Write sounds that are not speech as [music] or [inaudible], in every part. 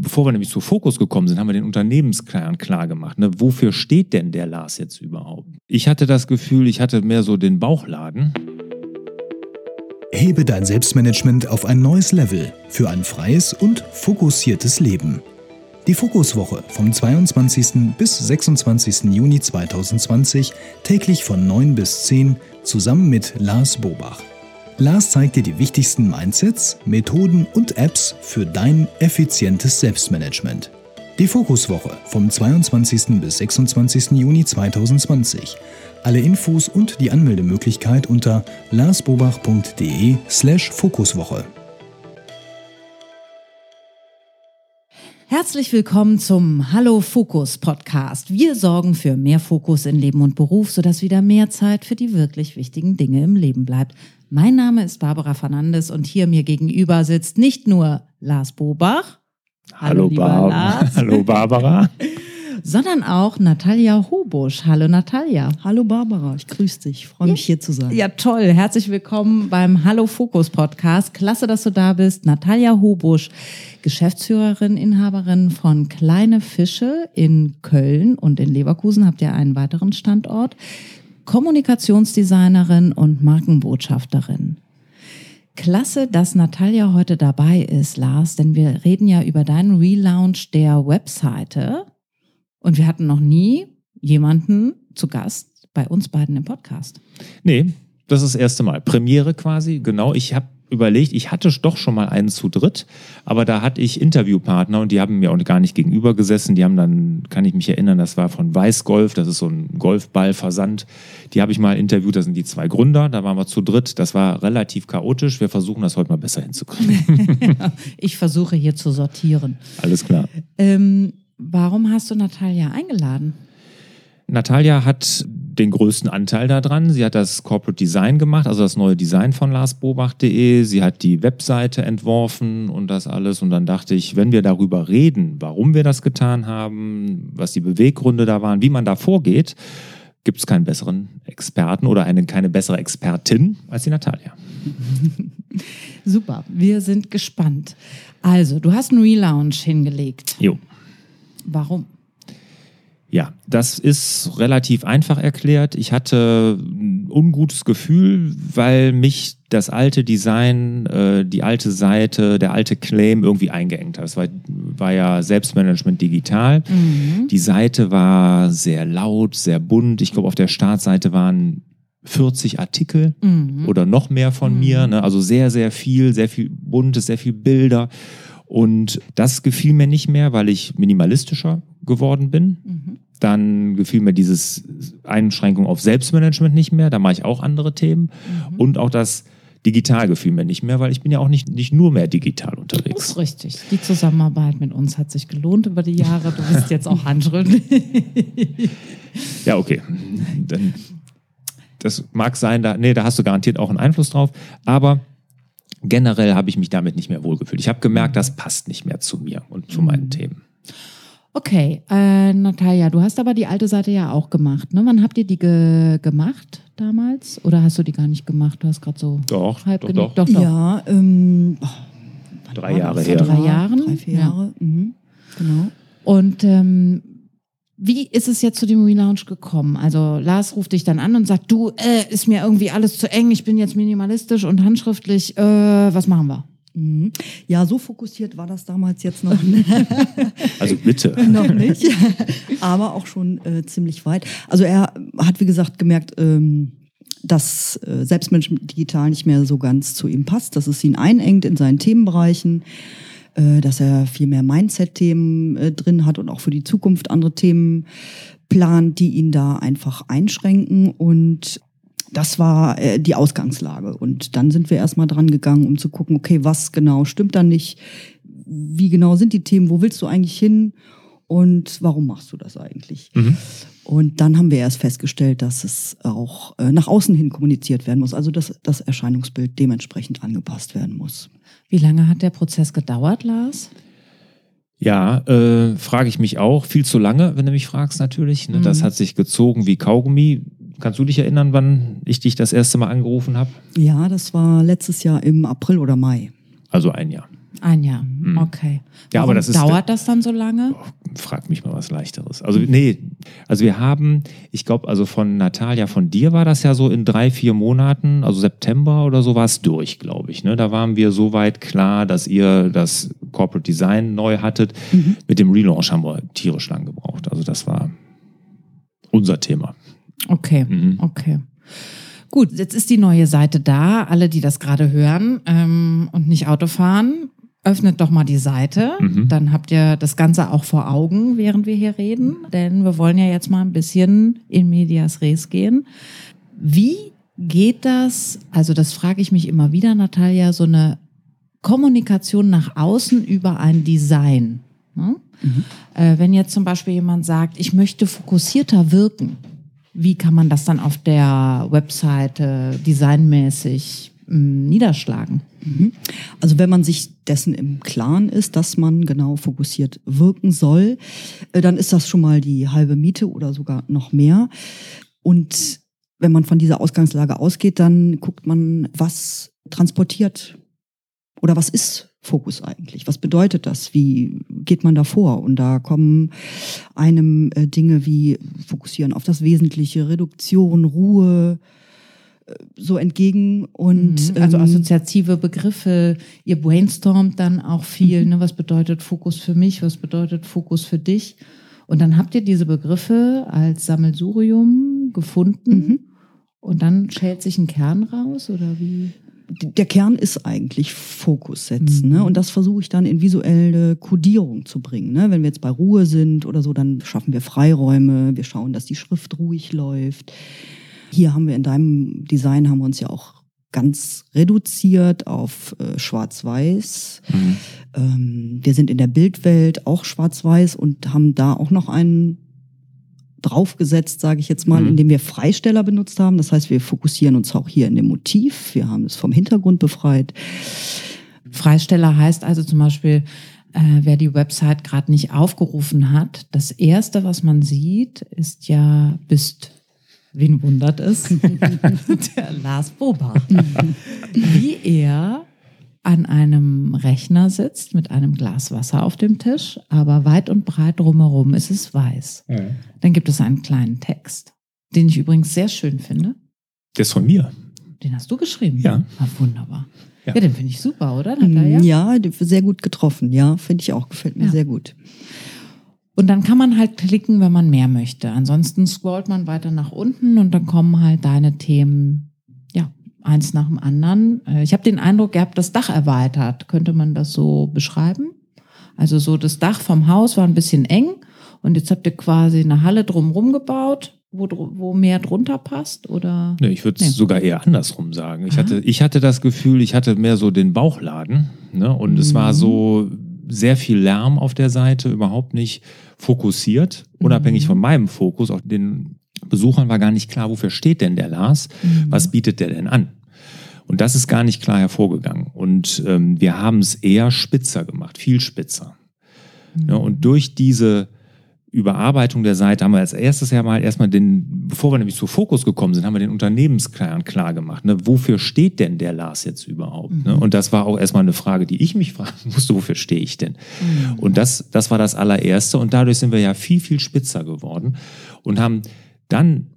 bevor wir nämlich zu Fokus gekommen sind, haben wir den Unternehmenskern klar gemacht. Ne? Wofür steht denn der Lars jetzt überhaupt? Ich hatte das Gefühl, ich hatte mehr so den Bauchladen. Hebe dein Selbstmanagement auf ein neues Level für ein freies und fokussiertes Leben. Die Fokuswoche vom 22. bis 26. Juni 2020 täglich von 9 bis 10 zusammen mit Lars Bobach. Lars zeigt dir die wichtigsten Mindsets, Methoden und Apps für dein effizientes Selbstmanagement. Die Fokuswoche vom 22. bis 26. Juni 2020. Alle Infos und die Anmeldemöglichkeit unter larsbobach.de/slash Fokuswoche. Herzlich willkommen zum Hallo Fokus Podcast. Wir sorgen für mehr Fokus in Leben und Beruf, sodass wieder mehr Zeit für die wirklich wichtigen Dinge im Leben bleibt. Mein Name ist Barbara Fernandes und hier mir gegenüber sitzt nicht nur Lars Bobach. Hallo, Hallo, Bar Lars. [laughs] Hallo Barbara. sondern auch Natalia Hobusch. Hallo Natalia. Hallo Barbara, ich grüße dich, freue ja. mich hier zu sein. Ja, toll. Herzlich willkommen beim Hallo Fokus Podcast. Klasse, dass du da bist. Natalia Hobusch, Geschäftsführerin, Inhaberin von Kleine Fische in Köln und in Leverkusen habt ihr einen weiteren Standort. Kommunikationsdesignerin und Markenbotschafterin. Klasse, dass Natalia heute dabei ist, Lars, denn wir reden ja über deinen Relaunch der Webseite und wir hatten noch nie jemanden zu Gast bei uns beiden im Podcast. Nee, das ist das erste Mal. Premiere quasi, genau. Ich habe überlegt, ich hatte doch schon mal einen zu dritt, aber da hatte ich Interviewpartner und die haben mir auch gar nicht gegenüber gesessen. Die haben dann, kann ich mich erinnern, das war von Weißgolf, das ist so ein Golfballversand. Die habe ich mal interviewt, das sind die zwei Gründer, da waren wir zu dritt. Das war relativ chaotisch. Wir versuchen das heute mal besser hinzukriegen. [laughs] ich versuche hier zu sortieren. Alles klar. Ähm, warum hast du Natalia eingeladen? Natalia hat den größten Anteil daran. Sie hat das Corporate Design gemacht, also das neue Design von larsbobach.de. Sie hat die Webseite entworfen und das alles. Und dann dachte ich, wenn wir darüber reden, warum wir das getan haben, was die Beweggründe da waren, wie man da vorgeht, gibt es keinen besseren Experten oder eine, keine bessere Expertin als die Natalia. [laughs] Super, wir sind gespannt. Also, du hast einen Relaunch hingelegt. Jo. Warum? Ja, das ist relativ einfach erklärt. Ich hatte ein ungutes Gefühl, weil mich das alte Design, äh, die alte Seite, der alte Claim irgendwie eingeengt hat. Es war, war ja Selbstmanagement digital. Mhm. Die Seite war sehr laut, sehr bunt. Ich glaube, auf der Startseite waren 40 Artikel mhm. oder noch mehr von mhm. mir. Ne? Also sehr, sehr viel, sehr viel Buntes, sehr viel Bilder. Und das gefiel mir nicht mehr, weil ich minimalistischer geworden bin. Mhm. Dann gefiel mir dieses Einschränkung auf Selbstmanagement nicht mehr. Da mache ich auch andere Themen. Mhm. Und auch das digital gefiel mir nicht mehr, weil ich bin ja auch nicht, nicht nur mehr digital unterwegs. Das ist richtig. Die Zusammenarbeit mit uns hat sich gelohnt über die Jahre. Du bist jetzt auch handschriftlich. [laughs] ja, okay. Dann, das mag sein, da, nee, da hast du garantiert auch einen Einfluss drauf. Aber generell habe ich mich damit nicht mehr wohlgefühlt. Ich habe gemerkt, das passt nicht mehr zu mir und zu meinen mhm. Themen. Okay, äh, Natalia, du hast aber die alte Seite ja auch gemacht. Ne? Wann habt ihr die ge gemacht damals? Oder hast du die gar nicht gemacht? Du hast gerade so doch, halb doch, doch. doch, doch. Ja, ähm, oh, drei Jahre her. Drei Jahren? Drei, vier Jahre, ja. mhm. genau. Und ähm, wie ist es jetzt zu dem Relaunch gekommen? Also Lars ruft dich dann an und sagt, du, äh, ist mir irgendwie alles zu eng, ich bin jetzt minimalistisch und handschriftlich, äh, was machen wir? Mhm. Ja, so fokussiert war das damals jetzt noch nicht. [laughs] Also bitte. [laughs] noch nicht, aber auch schon äh, ziemlich weit. Also er hat, wie gesagt, gemerkt, ähm, dass äh, Selbstmanagement digital nicht mehr so ganz zu ihm passt, dass es ihn einengt in seinen Themenbereichen äh, dass er viel mehr Mindset-Themen äh, drin hat und auch für die Zukunft andere Themen plant, die ihn da einfach einschränken. Und das war äh, die Ausgangslage. Und dann sind wir erstmal dran gegangen, um zu gucken, okay, was genau stimmt da nicht? Wie genau sind die Themen? Wo willst du eigentlich hin? Und warum machst du das eigentlich? Mhm. Und dann haben wir erst festgestellt, dass es auch äh, nach außen hin kommuniziert werden muss, also dass das Erscheinungsbild dementsprechend angepasst werden muss. Wie lange hat der Prozess gedauert, Lars? Ja, äh, frage ich mich auch. Viel zu lange, wenn du mich fragst, natürlich. Ne? Mhm. Das hat sich gezogen wie Kaugummi. Kannst du dich erinnern, wann ich dich das erste Mal angerufen habe? Ja, das war letztes Jahr im April oder Mai. Also ein Jahr. Ein Jahr, okay. Ja, aber das ist- dauert das dann so lange? Frag mich mal was leichteres. Also nee, also wir haben, ich glaube, also von Natalia, von dir war das ja so in drei, vier Monaten, also September oder so war es durch, glaube ich. Ne? Da waren wir so weit klar, dass ihr das Corporate Design neu hattet. Mit dem Relaunch haben wir tierisch lang gebraucht. Also das war unser Thema. Okay, Mhm. okay. Gut, jetzt ist die neue Seite da. Alle, die das gerade hören ähm, und nicht Auto fahren, öffnet doch mal die Seite. Mhm. Dann habt ihr das Ganze auch vor Augen, während wir hier reden. Denn wir wollen ja jetzt mal ein bisschen in medias res gehen. Wie geht das? Also das frage ich mich immer wieder, Natalia, so eine Kommunikation nach außen über ein Design. Ne? Äh, wenn jetzt zum Beispiel jemand sagt, ich möchte fokussierter wirken, wie kann man das dann auf der Webseite designmäßig mh, niederschlagen? Also wenn man sich dessen im Klaren ist, dass man genau fokussiert wirken soll, äh, dann ist das schon mal die halbe Miete oder sogar noch mehr. Und wenn man von dieser Ausgangslage ausgeht, dann guckt man, was transportiert oder was ist Fokus eigentlich? Was bedeutet das? Wie geht man da vor? Und da kommen einem äh, Dinge wie Fokussieren auf das Wesentliche, Reduktion, Ruhe äh, so entgegen und Mhm. also ähm, assoziative Begriffe, ihr brainstormt dann auch viel, Mhm. ne? was bedeutet Fokus für mich, was bedeutet Fokus für dich? Und dann habt ihr diese Begriffe als Sammelsurium gefunden Mhm. und dann schält sich ein Kern raus oder wie? Der Kern ist eigentlich Fokus setzen. Mhm. Ne? Und das versuche ich dann in visuelle Kodierung zu bringen. Ne? Wenn wir jetzt bei Ruhe sind oder so, dann schaffen wir Freiräume. Wir schauen, dass die Schrift ruhig läuft. Hier haben wir in deinem Design haben wir uns ja auch ganz reduziert auf äh, Schwarz-Weiß. Ähm, wir sind in der Bildwelt auch Schwarz-Weiß und haben da auch noch einen draufgesetzt, sage ich jetzt mal, Mhm. indem wir Freisteller benutzt haben. Das heißt, wir fokussieren uns auch hier in dem Motiv. Wir haben es vom Hintergrund befreit. Freisteller heißt also zum Beispiel, äh, wer die Website gerade nicht aufgerufen hat, das erste, was man sieht, ist ja, bist, wen wundert es? [laughs] Der Lars Bobach. Wie er an einem Rechner sitzt mit einem Glas Wasser auf dem Tisch, aber weit und breit drumherum ist es weiß. Dann gibt es einen kleinen Text, den ich übrigens sehr schön finde. Der ist von mir. Den hast du geschrieben? Ja. Ah, wunderbar. Ja, Ja. den finde ich super, oder, Natalia? Ja, sehr gut getroffen. Ja, finde ich auch. Gefällt mir Ja. sehr gut. Und dann kann man halt klicken, wenn man mehr möchte. Ansonsten scrollt man weiter nach unten und dann kommen halt deine Themen, ja, eins nach dem anderen. Äh, Ich habe den Eindruck, ihr habt das Dach erweitert. Könnte man das so beschreiben? Also so das Dach vom Haus war ein bisschen eng und jetzt habt ihr quasi eine Halle drumherum gebaut, wo, wo mehr drunter passt oder? Nee, ich würde es Nee. sogar eher andersrum sagen. Ich Aha. hatte, ich hatte das Gefühl, ich hatte mehr so den Bauchladen. Ne? Und es Mhm. war so sehr viel Lärm auf der Seite, überhaupt nicht fokussiert, unabhängig Mhm. von meinem Fokus. Auch den Besuchern war gar nicht klar, wofür steht denn der Lars? Mhm. Was bietet der denn an? Und das ist gar nicht klar hervorgegangen. Und ähm, wir haben es eher spitzer gemacht, viel spitzer. Ja, und durch diese Überarbeitung der Seite haben wir als erstes ja mal erstmal den, bevor wir nämlich zu Fokus gekommen sind, haben wir den Unternehmenskern klar gemacht. Ne? Wofür steht denn der Lars jetzt überhaupt? Ne? Und das war auch erstmal eine Frage, die ich mich fragen [laughs] musste, wofür stehe ich denn? Und das, das war das allererste. Und dadurch sind wir ja viel, viel spitzer geworden und haben dann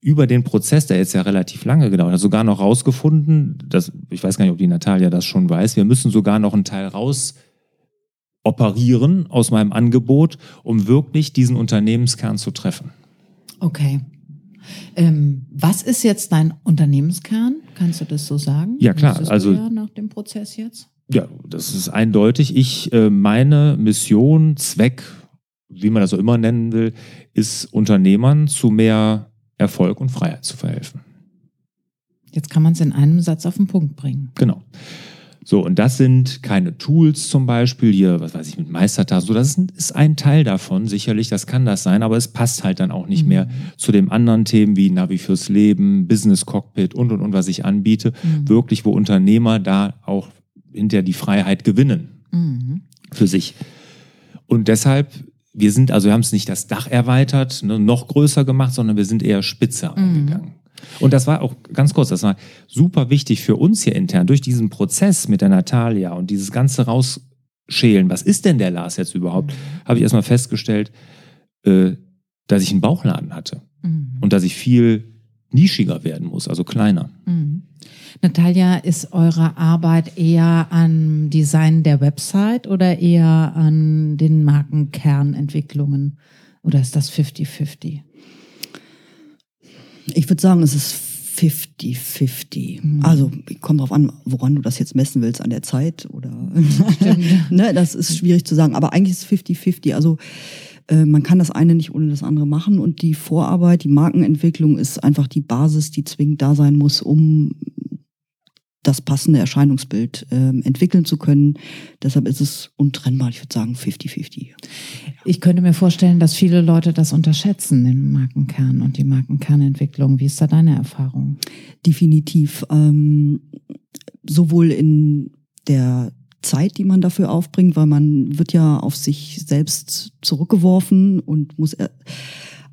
über den Prozess, der jetzt ja relativ lange gedauert hat, sogar noch rausgefunden, dass, ich weiß gar nicht, ob die Natalia das schon weiß, wir müssen sogar noch einen Teil raus operieren aus meinem Angebot, um wirklich diesen Unternehmenskern zu treffen. Okay. Ähm, was ist jetzt dein Unternehmenskern? Kannst du das so sagen? Ja, klar, also- ja nach dem Prozess jetzt. Ja, das ist eindeutig. Ich, äh, meine Mission, Zweck, wie man das so immer nennen will, ist Unternehmern zu mehr Erfolg und Freiheit zu verhelfen. Jetzt kann man es in einem Satz auf den Punkt bringen. Genau. So, und das sind keine Tools zum Beispiel, hier, was weiß ich, mit Meistertasten. So, das ist, ist ein Teil davon, sicherlich, das kann das sein, aber es passt halt dann auch nicht Mhm. mehr zu den anderen Themen wie Navi fürs Leben, Business Cockpit und und und, was ich anbiete. Mhm. Wirklich, wo Unternehmer da auch hinter die Freiheit gewinnen Mhm. für sich. Und deshalb, wir sind, also wir haben es nicht das Dach erweitert, ne, noch größer gemacht, sondern wir sind eher spitzer Mhm. angegangen. Und das war auch ganz kurz, das war super wichtig für uns hier intern, durch diesen Prozess mit der Natalia und dieses ganze Rausschälen, was ist denn der Lars jetzt überhaupt, habe ich erstmal festgestellt, äh, dass ich einen Bauchladen hatte Mhm. und dass ich viel nischiger werden muss, also kleiner. Mhm. Natalia, ist eure Arbeit eher am Design der Website oder eher an den Markenkernentwicklungen? Oder ist das 50-50? Ich würde sagen, es ist 50-50. Also kommt drauf an, woran du das jetzt messen willst, an der Zeit oder [laughs] ne, das ist schwierig zu sagen. Aber eigentlich ist es 50-50. Also äh, man kann das eine nicht ohne das andere machen und die Vorarbeit, die Markenentwicklung ist einfach die Basis, die zwingend da sein muss, um das passende Erscheinungsbild ähm, entwickeln zu können. Deshalb ist es untrennbar. Ich würde sagen 50-50. Ich könnte mir vorstellen, dass viele Leute das unterschätzen, den Markenkern und die Markenkernentwicklung. Wie ist da deine Erfahrung? Definitiv. Ähm, sowohl in der Zeit, die man dafür aufbringt, weil man wird ja auf sich selbst zurückgeworfen und muss äh,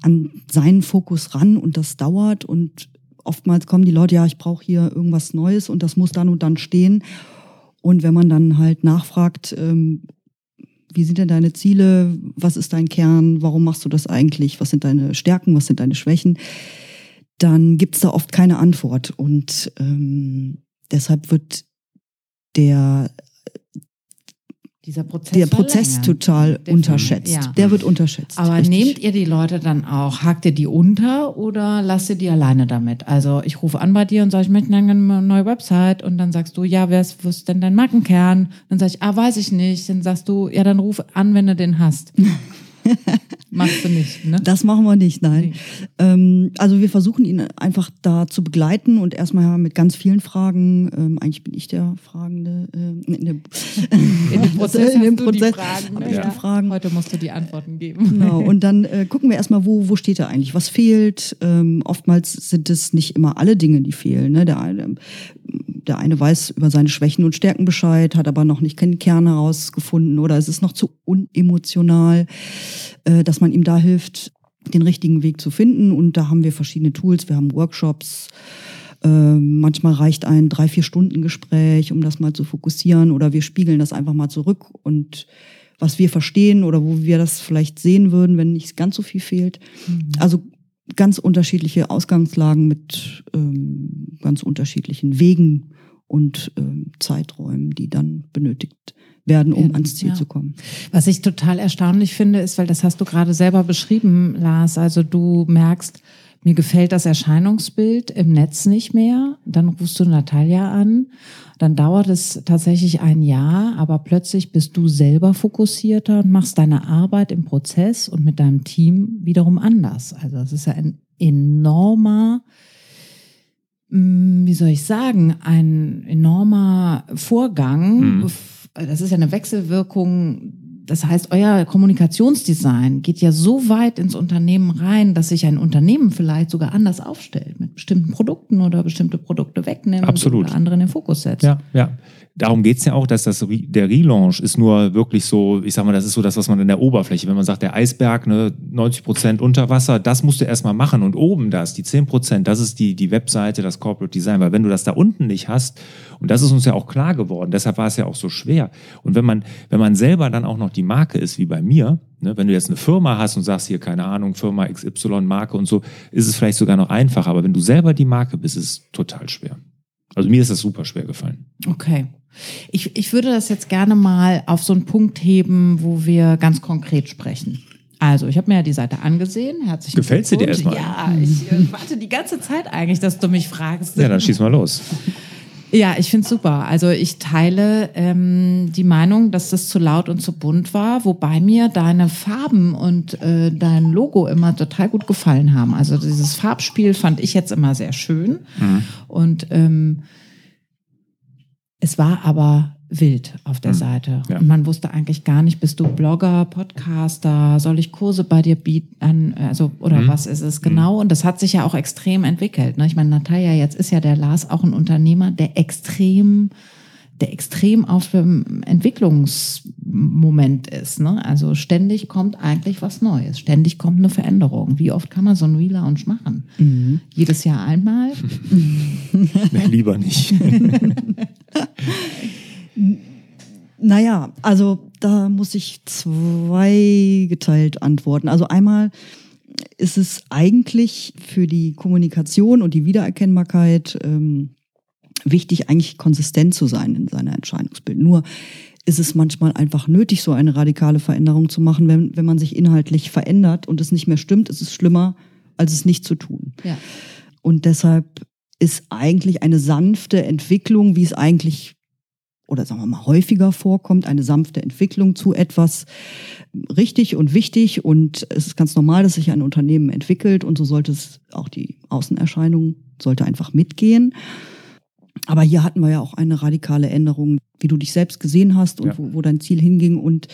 an seinen Fokus ran und das dauert und oftmals kommen die Leute, ja, ich brauche hier irgendwas Neues und das muss dann und dann stehen. Und wenn man dann halt nachfragt, ähm, wie sind denn deine Ziele, was ist dein Kern, warum machst du das eigentlich, was sind deine Stärken, was sind deine Schwächen, dann gibt's da oft keine Antwort. Und ähm, deshalb wird der, Dieser Prozess, der Prozess total Definitiv, unterschätzt. Ja. Der wird unterschätzt. Aber richtig. nehmt ihr die Leute dann auch, hakt ihr die unter oder lasst ihr die alleine damit? Also ich rufe an bei dir und sage, ich möchte eine neue Website und dann sagst du, ja, wer ist, ist denn dein Markenkern? Dann sage ich, ah, weiß ich nicht. Dann sagst du, ja, dann ruf an, wenn du den hast. [laughs] [laughs] Machst du nicht, ne? Das machen wir nicht, nein. Nee. Ähm, also wir versuchen ihn einfach da zu begleiten und erstmal mit ganz vielen Fragen. Ähm, eigentlich bin ich der Fragende. Ähm, in dem, [laughs] In dem [laughs] Prozess in dem Prozess Fragen. ne? Ja. Fragen. Heute musst du die Antworten geben. Genau. Und dann äh, gucken wir erstmal, wo, wo steht er eigentlich? Was fehlt? Ähm, oftmals sind es nicht immer alle Dinge, die fehlen. Ne? Der, eine, der eine weiß über seine Schwächen und Stärken Bescheid, hat aber noch nicht keinen Kern herausgefunden oder es ist noch zu unemotional, äh, dass man ihm da hilft, den richtigen Weg zu finden. Und da haben wir verschiedene Tools. Wir haben Workshops. Ähm, manchmal reicht ein drei, vier Stunden Gespräch, um das mal zu fokussieren. Oder wir spiegeln das einfach mal zurück und was wir verstehen oder wo wir das vielleicht sehen würden, wenn nicht ganz so viel fehlt. Also ganz unterschiedliche Ausgangslagen mit ähm, ganz unterschiedlichen Wegen und ähm, Zeiträumen, die dann benötigt werden, um Werden, ans Ziel ja. zu kommen. Was ich total erstaunlich finde, ist, weil das hast du gerade selber beschrieben, Lars. Also du merkst, mir gefällt das Erscheinungsbild im Netz nicht mehr. Dann rufst du Natalia an. Dann dauert es tatsächlich ein Jahr, aber plötzlich bist du selber fokussierter und machst deine Arbeit im Prozess und mit deinem Team wiederum anders. Also das ist ja ein enormer mh, wie soll ich sagen, ein enormer Vorgang. Mhm. Das ist ja eine Wechselwirkung. Das heißt, euer Kommunikationsdesign geht ja so weit ins Unternehmen rein, dass sich ein Unternehmen vielleicht sogar anders aufstellt, mit bestimmten Produkten oder bestimmte Produkte wegnimmt Absolut. oder andere in den Fokus setzt. Ja, ja. Darum geht's ja auch, dass das der Relaunch ist nur wirklich so, ich sag mal, das ist so das, was man in der Oberfläche, wenn man sagt, der Eisberg, ne, 90 Prozent unter Wasser, das musst du erstmal machen und oben das, die 10 Prozent, das ist die, die Webseite, das Corporate Design, weil wenn du das da unten nicht hast, und das ist uns ja auch klar geworden, deshalb war es ja auch so schwer. Und wenn man, wenn man selber dann auch noch die Marke ist, wie bei mir, ne, wenn du jetzt eine Firma hast und sagst hier, keine Ahnung, Firma XY Marke und so, ist es vielleicht sogar noch einfacher, aber wenn du selber die Marke bist, ist es total schwer. Also mir ist das super schwer gefallen. Okay. Ich, ich würde das jetzt gerne mal auf so einen Punkt heben, wo wir ganz konkret sprechen. Also, ich habe mir ja die Seite angesehen. Herzlichen Gefällt sie dir erstmal? Ja, ich äh, warte die ganze Zeit eigentlich, dass du mich fragst. Ja, dann schieß mal los. Ja, ich find's super. Also ich teile ähm, die Meinung, dass das zu laut und zu bunt war, wobei mir deine Farben und äh, dein Logo immer total gut gefallen haben. Also dieses Farbspiel fand ich jetzt immer sehr schön. Und ähm, es war aber wild auf der Seite. Ja. Und man wusste eigentlich gar nicht, bist du Blogger, Podcaster, soll ich Kurse bei dir bieten, also, oder was ist es genau? Und das hat sich ja auch extrem entwickelt. Ne? Ich meine, Natalia, jetzt ist ja der Lars auch ein Unternehmer, der extrem der extrem auf dem Entwicklungsmoment ist. Ne? Also ständig kommt eigentlich was Neues, ständig kommt eine Veränderung. Wie oft kann man so einen Relaunch machen? Mhm. Jedes Jahr einmal? [laughs] Nee, lieber nicht. [laughs] Naja, also da muss ich zweigeteilt antworten. Also einmal ist es eigentlich für die Kommunikation und die Wiedererkennbarkeit ähm, wichtig, eigentlich konsistent zu sein in seiner Entscheidungsbild. Nur ist es manchmal einfach nötig, so eine radikale Veränderung zu machen. Wenn, wenn man sich inhaltlich verändert und es nicht mehr stimmt, ist es schlimmer, als es nicht zu tun. Ja. Und deshalb ist eigentlich eine sanfte Entwicklung, wie es eigentlich oder sagen wir mal häufiger vorkommt, eine sanfte Entwicklung zu etwas richtig und wichtig. Und es ist ganz normal, dass sich ein Unternehmen entwickelt und so sollte es auch die Außenerscheinung sollte einfach mitgehen. Aber hier hatten wir ja auch eine radikale Änderung, wie du dich selbst gesehen hast und Ja. wo, wo dein Ziel hinging. Und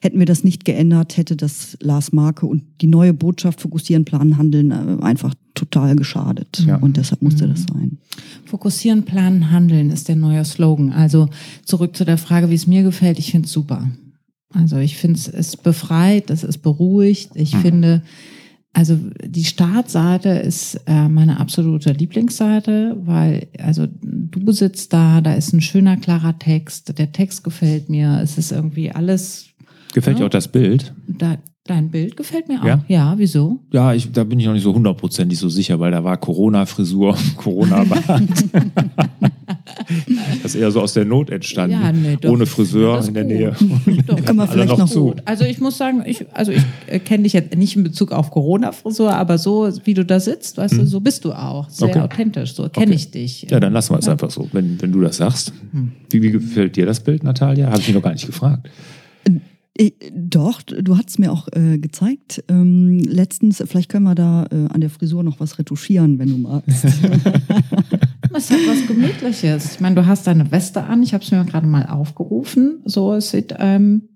hätten wir das nicht geändert, hätte das Lars Marke und die neue Botschaft fokussieren, planen, handeln äh, einfach total geschadet. Ja. Und deshalb musste das sein. Fokussieren, planen, handeln ist der neue Slogan. Also zurück zu der Frage, wie es mir gefällt. Ich finde es super. Also ich finde es befreit, es ist beruhigt. Ich finde, also die Startseite ist äh, meine absolute Lieblingsseite, weil also du sitzt da, da ist ein schöner, klarer Text. Der Text gefällt mir. Es ist irgendwie alles. Gefällt dir Ja. auch das Bild? Da, dein Bild gefällt mir auch. Ja? ja wieso? Ja, ich, da bin ich noch nicht so hundertprozentig so sicher, weil da war Corona-Frisur, [laughs] Corona-Bart. [laughs] [laughs] das ist eher so aus der Not entstanden. Ja, nee, doch. Ohne Friseur in der gut. Nähe. [laughs] Doch. Da können wir Alle vielleicht noch noch zu. Gut. Also ich muss sagen, ich, also ich äh, kenne dich jetzt nicht in Bezug auf Corona-Frisur, aber so wie du da sitzt, weißt du, so bist du auch. Sehr Okay. authentisch, so kenne Okay. ich dich. Ja, dann lassen wir es einfach so, wenn, wenn du das sagst. Wie, wie gefällt dir das Bild, Natalia? Habe ich mich noch gar nicht gefragt. Ich, doch, du hast mir auch äh, gezeigt. Ähm, letztens, vielleicht können wir da äh, an der Frisur noch was retuschieren, wenn du magst. [laughs] Es hat was Gemütliches. Ich meine, du hast deine Weste an. Ich habe es mir gerade mal aufgerufen. So, es sieht, ähm,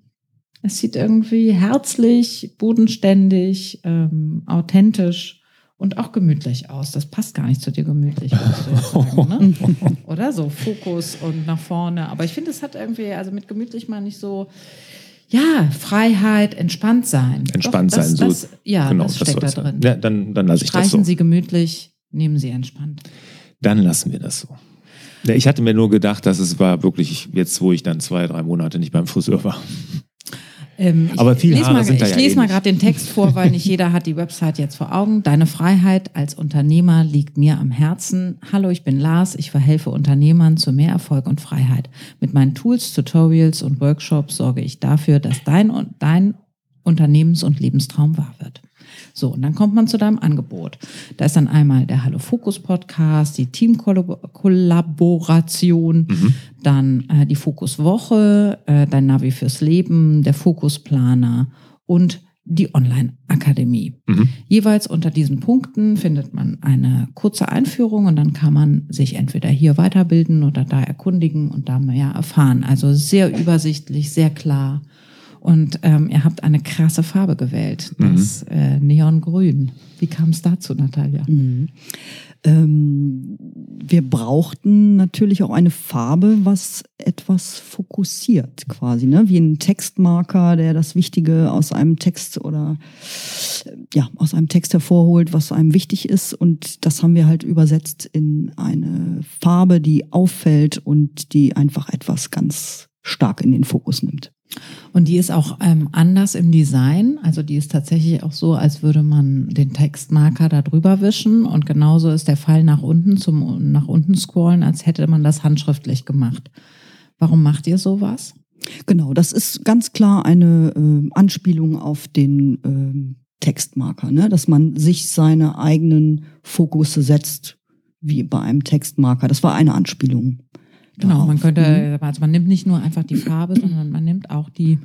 es sieht irgendwie herzlich, bodenständig, ähm, authentisch und auch gemütlich aus. Das passt gar nicht zu dir gemütlich, sagen, ne? [laughs] Oder so Fokus und nach vorne. Aber ich finde, es hat irgendwie, also mit gemütlich meine ich so, ja, Freiheit, entspannt sein. Entspannt Doch, das, sein, so. Das, ja, genau, das steckt da soll's drin. Ja, dann, dann lasse ich das Streichen so. Sie gemütlich, nehmen Sie entspannt. Dann lassen wir das so. Ich hatte mir nur gedacht, dass es war wirklich jetzt, wo ich dann zwei, drei Monate nicht beim Friseur war. Ähm, Aber viele lese Haare mal, sind da Ich ja lese eh mal gerade den Text vor, weil nicht jeder hat die Website jetzt vor Augen. Deine Freiheit als Unternehmer liegt mir am Herzen. Hallo, ich bin Lars. Ich verhelfe Unternehmern zu mehr Erfolg und Freiheit. Mit meinen Tools, Tutorials und Workshops sorge ich dafür, dass dein, dein Unternehmens- und Lebenstraum wahr wird. So, und dann kommt man zu deinem Angebot. Da ist dann einmal der Hallo Fokus Podcast, die Teamkollaboration, dann äh, die Fokuswoche, äh, dein Navi fürs Leben, der Fokusplaner und die Online-Akademie. Mhm. Jeweils unter diesen Punkten findet man eine kurze Einführung und dann kann man sich entweder hier weiterbilden oder da erkundigen und da mehr erfahren. Also sehr übersichtlich, sehr klar. Und ähm, ihr habt eine krasse Farbe gewählt, das äh, Neongrün. Wie kam es dazu, Natalia? Mhm. Ähm, wir brauchten natürlich auch eine Farbe, was etwas fokussiert quasi, ne? wie ein Textmarker, der das Wichtige aus einem Text oder ja aus einem Text hervorholt, was einem wichtig ist. Und das haben wir halt übersetzt in eine Farbe, die auffällt und die einfach etwas ganz stark in den Fokus nimmt. Und die ist auch ähm, anders im Design. Also die ist tatsächlich auch so, als würde man den Textmarker da drüber wischen. Und genauso ist der Pfeil nach unten zum nach unten scrollen, als hätte man das handschriftlich gemacht. Warum macht ihr sowas? Genau, das ist ganz klar eine äh, Anspielung auf den ähm, Textmarker, ne? dass man sich seine eigenen Fokusse setzt, wie bei einem Textmarker. Das war eine Anspielung. Genau, darauf. man Mhm. könnte, also man nimmt nicht nur einfach die Farbe, sondern man nimmt auch die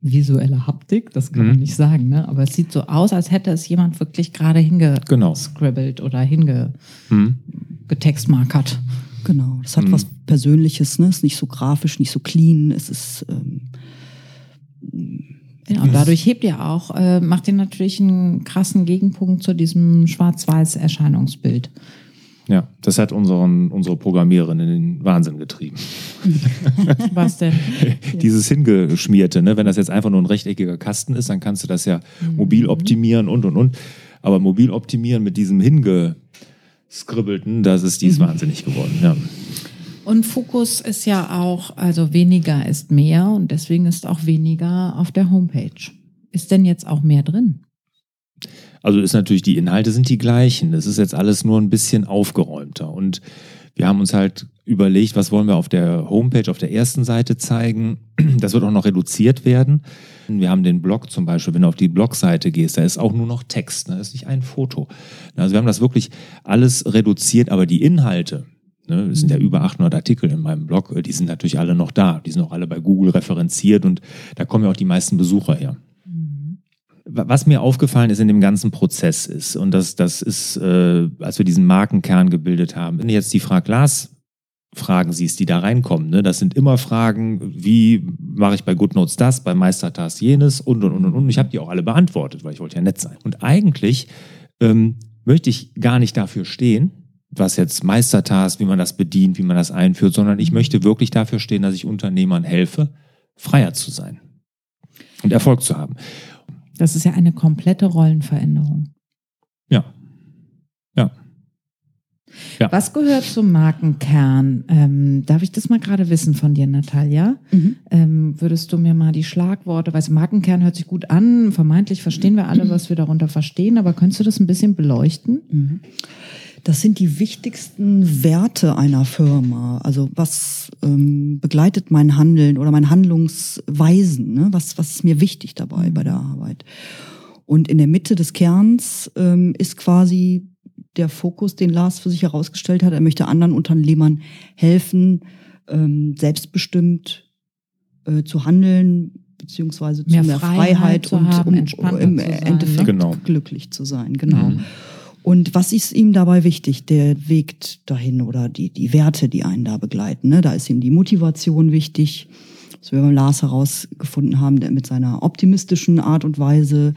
visuelle Haptik, das kann man Mhm. nicht sagen, ne? aber es sieht so aus, als hätte es jemand wirklich gerade Genau. hingescribbelt oder hingetextmarkert. Mhm. Genau, das hat Mhm. was Persönliches, ne? ist nicht so grafisch, nicht so clean, es ist ähm, Ja, und dadurch hebt ihr auch, äh, macht ihr natürlich einen krassen Gegenpunkt zu diesem schwarz-weiß Erscheinungsbild. Ja, das hat unseren, unsere Programmiererin in den Wahnsinn getrieben. [laughs] Was denn? [laughs] Dieses Hingeschmierte, ne? wenn das jetzt einfach nur ein rechteckiger Kasten ist, dann kannst du das ja Mhm. mobil optimieren und und und. Aber mobil optimieren mit diesem Hingeskribbelten, das ist dies wahnsinnig geworden. Ja. Und Fokus ist ja auch, also weniger ist mehr und deswegen ist auch weniger auf der Homepage. Ist denn jetzt auch mehr drin? Also ist natürlich, die Inhalte sind die gleichen. Das ist jetzt alles nur ein bisschen aufgeräumter. Und wir haben uns halt überlegt, was wollen wir auf der Homepage, auf der ersten Seite zeigen. Das wird auch noch reduziert werden. Wir haben den Blog zum Beispiel, wenn du auf die Blogseite gehst, da ist auch nur noch Text, ne? da ist nicht ein Foto. Also wir haben das wirklich alles reduziert, aber die Inhalte, ne, es sind ja über 800 Artikel in meinem Blog, die sind natürlich alle noch da. Die sind auch alle bei Google referenziert und da kommen ja auch die meisten Besucher her. Was mir aufgefallen ist in dem ganzen Prozess ist, und das, das ist, äh, als wir diesen Markenkern gebildet haben, wenn jetzt die Frag Lars Fragen siehst, die da reinkommen, ne? das sind immer Fragen, wie mache ich bei GoodNotes das, bei Meistertask jenes und und und und. und. Ich habe die auch alle beantwortet, weil ich wollte ja nett sein. Und eigentlich ähm, möchte ich gar nicht dafür stehen, was jetzt Meistertask, wie man das bedient, wie man das einführt, sondern ich möchte wirklich dafür stehen, dass ich Unternehmern helfe, freier zu sein und Erfolg zu haben. Das ist ja eine komplette Rollenveränderung. Ja. Ja. Ja. Was gehört zum Markenkern? Ähm, darf ich das mal gerade wissen von dir, Natalia? Mhm. Ähm, würdest du mir mal die Schlagworte, weil Markenkern hört sich gut an, vermeintlich verstehen wir alle, was wir darunter verstehen, aber könntest du das ein bisschen beleuchten? Mhm. Das sind die wichtigsten Werte einer Firma. Also was ähm, begleitet mein Handeln oder mein Handlungsweisen? Ne? Was, was ist mir wichtig dabei bei der Arbeit? Und in der Mitte des Kerns ähm, ist quasi der Fokus, den Lars für sich herausgestellt hat. Er möchte anderen Unternehmern helfen, ähm, selbstbestimmt äh, zu handeln, beziehungsweise zu Mehr mehr, Freiheit Freiheit, zu und haben, um entspannter im zu sein, Endeffekt ne? Genau. glücklich zu sein. Genau. Mhm. Und was ist ihm dabei wichtig? Der Weg dahin oder die, die Werte, die einen da begleiten. Ne? Da ist ihm die Motivation wichtig, was wir beim Lars herausgefunden haben, der mit seiner optimistischen Art und Weise,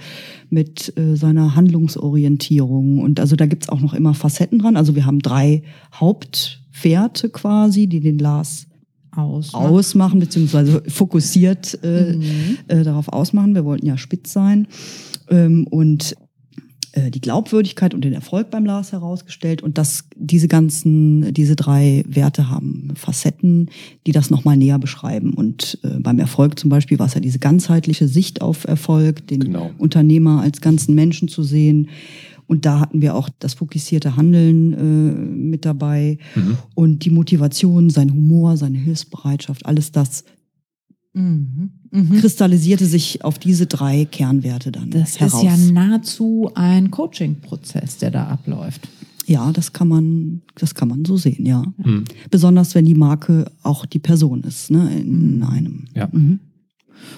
mit äh, seiner Handlungsorientierung. Und also da gibt's auch noch immer Facetten dran. Also wir haben drei Hauptwerte quasi, die den Lars Aus. ausmachen, beziehungsweise fokussiert äh, Mhm. äh, darauf ausmachen. Wir wollten ja spitz sein. Ähm, und äh, die Glaubwürdigkeit und den Erfolg beim Lars herausgestellt. Und das, diese ganzen, diese drei Werte haben Facetten, die das nochmal näher beschreiben. Und äh, beim Erfolg zum Beispiel war es ja diese ganzheitliche Sicht auf Erfolg, den Genau. Unternehmer als ganzen Menschen zu sehen. Und da hatten wir auch das fokussierte Handeln äh, mit dabei Mhm. und die Motivation, sein Humor, seine Hilfsbereitschaft, alles das Mhm. Mhm. kristallisierte sich auf diese drei Kernwerte dann Das heraus. ist ja nahezu ein Coaching-Prozess, der da abläuft. ja, das kann man, das kann man so sehen, ja. Mhm. Besonders wenn die Marke auch die Person ist, ne, in einem. Ja. Mhm.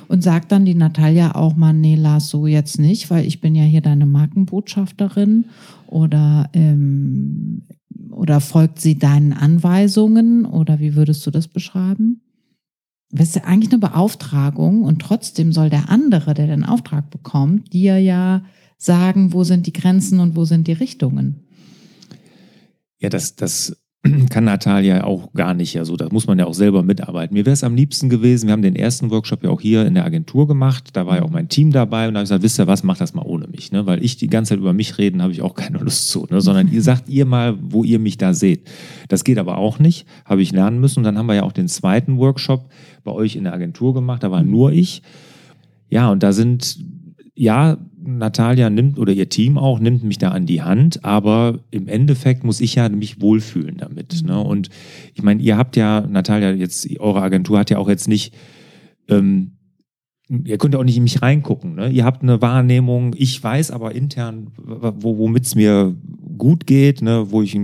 Und sagt dann die Natalia auch mal, nee, Lars, so jetzt nicht, weil ich bin ja hier deine Markenbotschafterin oder, ähm, oder folgt sie deinen Anweisungen oder wie würdest du das beschreiben? Das ist ja eigentlich eine Beauftragung und trotzdem soll der andere, der den Auftrag bekommt, dir ja sagen, wo sind die Grenzen und wo sind die Richtungen. Ja, das, das [clears throat] kann Natalia auch gar nicht. Also da muss man ja auch selber mitarbeiten. Mir wäre es am liebsten gewesen, wir haben den ersten Workshop ja auch hier in der Agentur gemacht. Da war ja auch mein Team dabei und da habe ich gesagt, wisst ihr was, macht das mal ohne mich. Ne? Weil ich die ganze Zeit über mich reden, habe ich auch keine Lust zu. Ne? Sondern ihr [laughs] sagt ihr mal, wo ihr mich da seht. Das geht aber auch nicht, habe ich lernen müssen. Und dann haben wir ja auch den zweiten Workshop bei euch in der Agentur gemacht. Da war nur ich. Ja, und da sind, ja, Natalia nimmt oder ihr Team auch nimmt mich da an die Hand, aber im Endeffekt muss ich ja mich wohlfühlen damit. Ne? Und ich meine, ihr habt ja, Natalia, jetzt eure Agentur hat ja auch jetzt nicht, ähm, ihr könnt ja auch nicht in mich reingucken. Ne? Ihr habt eine Wahrnehmung, ich weiß aber intern, wo, womit es mir gut geht, ne? wo, ich,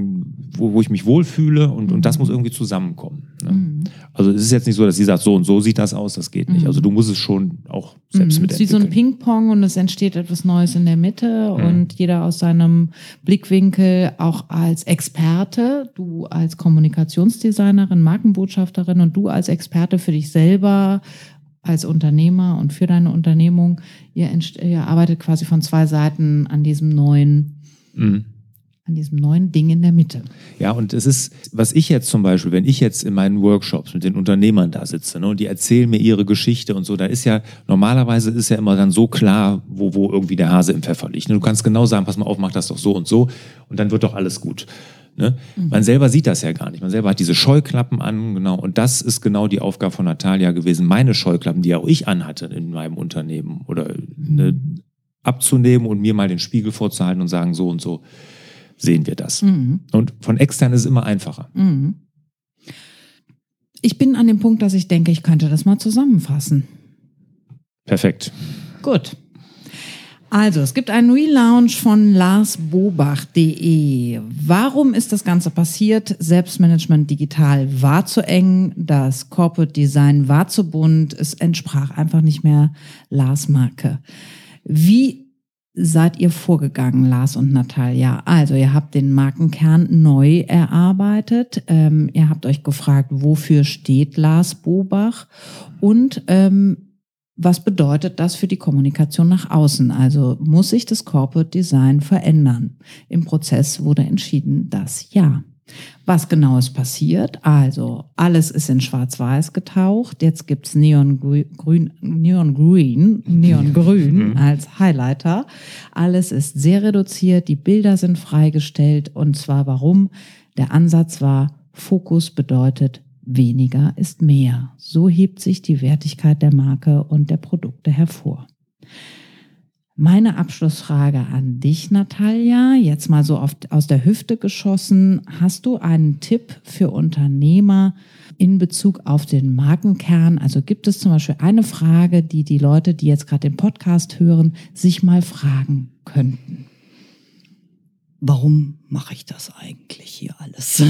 wo, wo ich mich wohlfühle und, und das muss irgendwie zusammenkommen. Ne? Mhm. Also es ist jetzt nicht so, dass sie sagt, so und so sieht das aus, das geht nicht. Mhm. Also du musst es schon auch selbst Mhm. mit Es ist wie so ein. Ping-Pong und es entsteht etwas Neues in der Mitte Mhm. und jeder aus seinem Blickwinkel auch als Experte, du als Kommunikationsdesignerin, Markenbotschafterin und du als Experte für dich selber, als Unternehmer und für deine Unternehmung. Ihr, ihr arbeitet quasi von zwei Seiten an diesem neuen, Mhm. an diesem neuen Ding in der Mitte. Ja, und es ist, was ich jetzt zum Beispiel, wenn ich jetzt in meinen Workshops mit den Unternehmern da sitze ne, und die erzählen mir ihre Geschichte und so, da ist ja, normalerweise ist ja immer dann so klar, wo, wo irgendwie der Hase im Pfeffer liegt. Ne? Du kannst genau sagen, pass mal auf, mach das doch so und so und dann wird doch alles gut. Ne? Mhm. Man selber sieht das ja gar nicht. Man selber hat diese Scheuklappen an, genau. Und das ist genau die Aufgabe von Natalia gewesen, meine Scheuklappen, die ja auch ich anhatte in meinem Unternehmen oder ne, abzunehmen und mir mal den Spiegel vorzuhalten und sagen, so und so sehen wir das. Mhm. Und von extern ist es immer einfacher. Mhm. Ich bin an dem Punkt, dass ich denke, ich könnte das mal zusammenfassen. Perfekt. Gut. Also, es gibt einen Relaunch von larsbobach.de. Warum ist das Ganze passiert? Selbstmanagement digital war zu eng, das Corporate Design war zu bunt, es entsprach einfach nicht mehr Lars Marke. Wie seid ihr vorgegangen, Lars und Natalia? Also, ihr habt den Markenkern neu erarbeitet. Ähm, ihr habt euch gefragt, wofür steht Lars Bobach? Und ähm, was bedeutet das für die Kommunikation nach außen? Also muss sich das Corporate Design verändern? Im Prozess wurde entschieden, dass ja. Was genau ist passiert? Also, alles ist in Schwarz-Weiß getaucht. Jetzt gibt's Neon Grün, Neon Green, Neon Grün mhm. als Highlighter. Alles ist sehr reduziert. Die Bilder sind freigestellt. Und zwar warum? Der Ansatz war, Fokus bedeutet weniger ist mehr. So hebt sich die Wertigkeit der Marke und der Produkte hervor. Meine Abschlussfrage an dich, Natalia, jetzt mal so oft aus der Hüfte geschossen. Hast du einen Tipp für Unternehmer in Bezug auf den Markenkern? Also gibt es zum Beispiel eine Frage, die die Leute, die jetzt gerade den Podcast hören, sich mal fragen könnten? warum mache ich das eigentlich hier alles?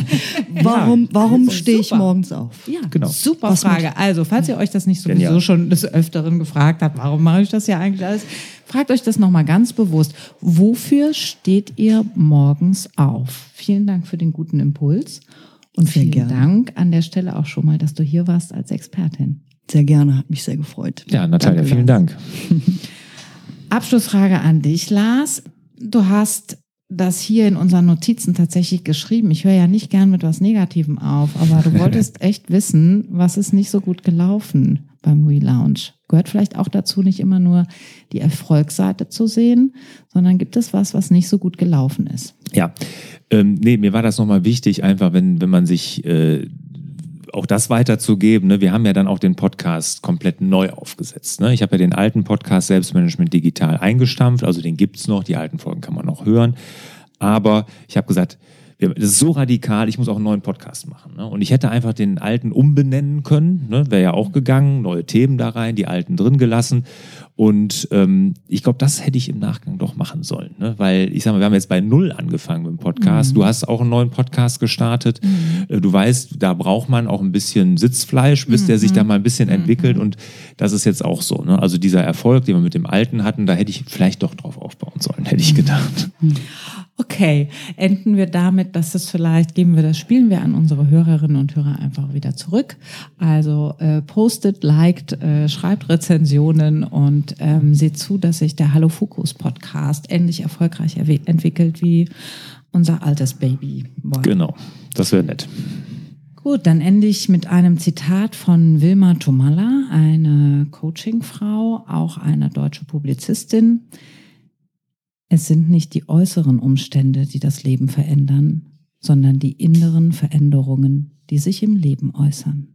[laughs] warum warum also stehe ich morgens auf? Ja, genau. Super Was Frage. Also, falls ihr euch das nicht sowieso Genial. schon des Öfteren gefragt habt, warum mache ich das hier eigentlich alles? Fragt euch das nochmal ganz bewusst. Wofür steht ihr morgens auf? Vielen Dank für den guten Impuls. Und sehr vielen gerne. Dank an der Stelle auch schon mal, dass du hier warst als Expertin. Sehr gerne, hat mich sehr gefreut. Ja, Natalia, Danke, vielen Dank. [laughs] [laughs] Abschlussfrage an dich, Lars. Du hast das hier in unseren Notizen tatsächlich geschrieben. Ich höre ja nicht gern mit was Negativem auf, aber du wolltest [laughs] echt wissen, was ist nicht so gut gelaufen beim Relaunch. Gehört vielleicht auch dazu, nicht immer nur die Erfolgsseite zu sehen, sondern gibt es was, was nicht so gut gelaufen ist? Ja, ähm, nee, mir war das nochmal wichtig, einfach wenn, wenn man sich äh, auch das weiterzugeben. Ne? Wir haben ja dann auch den Podcast komplett neu aufgesetzt. Ne? Ich habe ja den alten Podcast Selbstmanagement Digital eingestampft, also den gibt's noch, die alten Folgen kann man noch hören. Aber ich habe gesagt, das ist so radikal, ich muss auch einen neuen Podcast machen. Ne? Und ich hätte einfach den alten umbenennen können, ne? wäre ja auch gegangen, neue Themen da rein, die alten drin gelassen. Und ähm, ich glaube, das hätte ich im Nachgang doch machen sollen. Ne? Weil ich sage mal, wir haben jetzt bei Null angefangen mit dem Podcast. Mhm. Du hast auch einen neuen Podcast gestartet. Mhm. Äh, du weißt, da braucht man auch ein bisschen Sitzfleisch, bis mhm. der sich da mhm. mal ein bisschen mhm. entwickelt. Und das ist jetzt auch so. Ne? Also dieser Erfolg, den wir mit dem Alten hatten, da hätte ich vielleicht doch drauf aufbauen sollen, hätte ich gedacht. Okay, enden wir damit, dass es vielleicht, geben wir das, spielen wir an unsere Hörerinnen und Hörer einfach wieder zurück. Also äh, postet, liked, äh, schreibt Rezensionen und ähm, seht zu, dass sich der Hallo Fokus Podcast ähnlich erfolgreich entwickelt wie unser altes Baby. Wow. Genau, das wäre nett. Gut, dann ende ich mit einem Zitat von Wilma Tomalla, eine Coachingfrau, auch eine deutsche Publizistin. Es sind nicht die äußeren Umstände, die das Leben verändern, sondern die inneren Veränderungen, die sich im Leben äußern.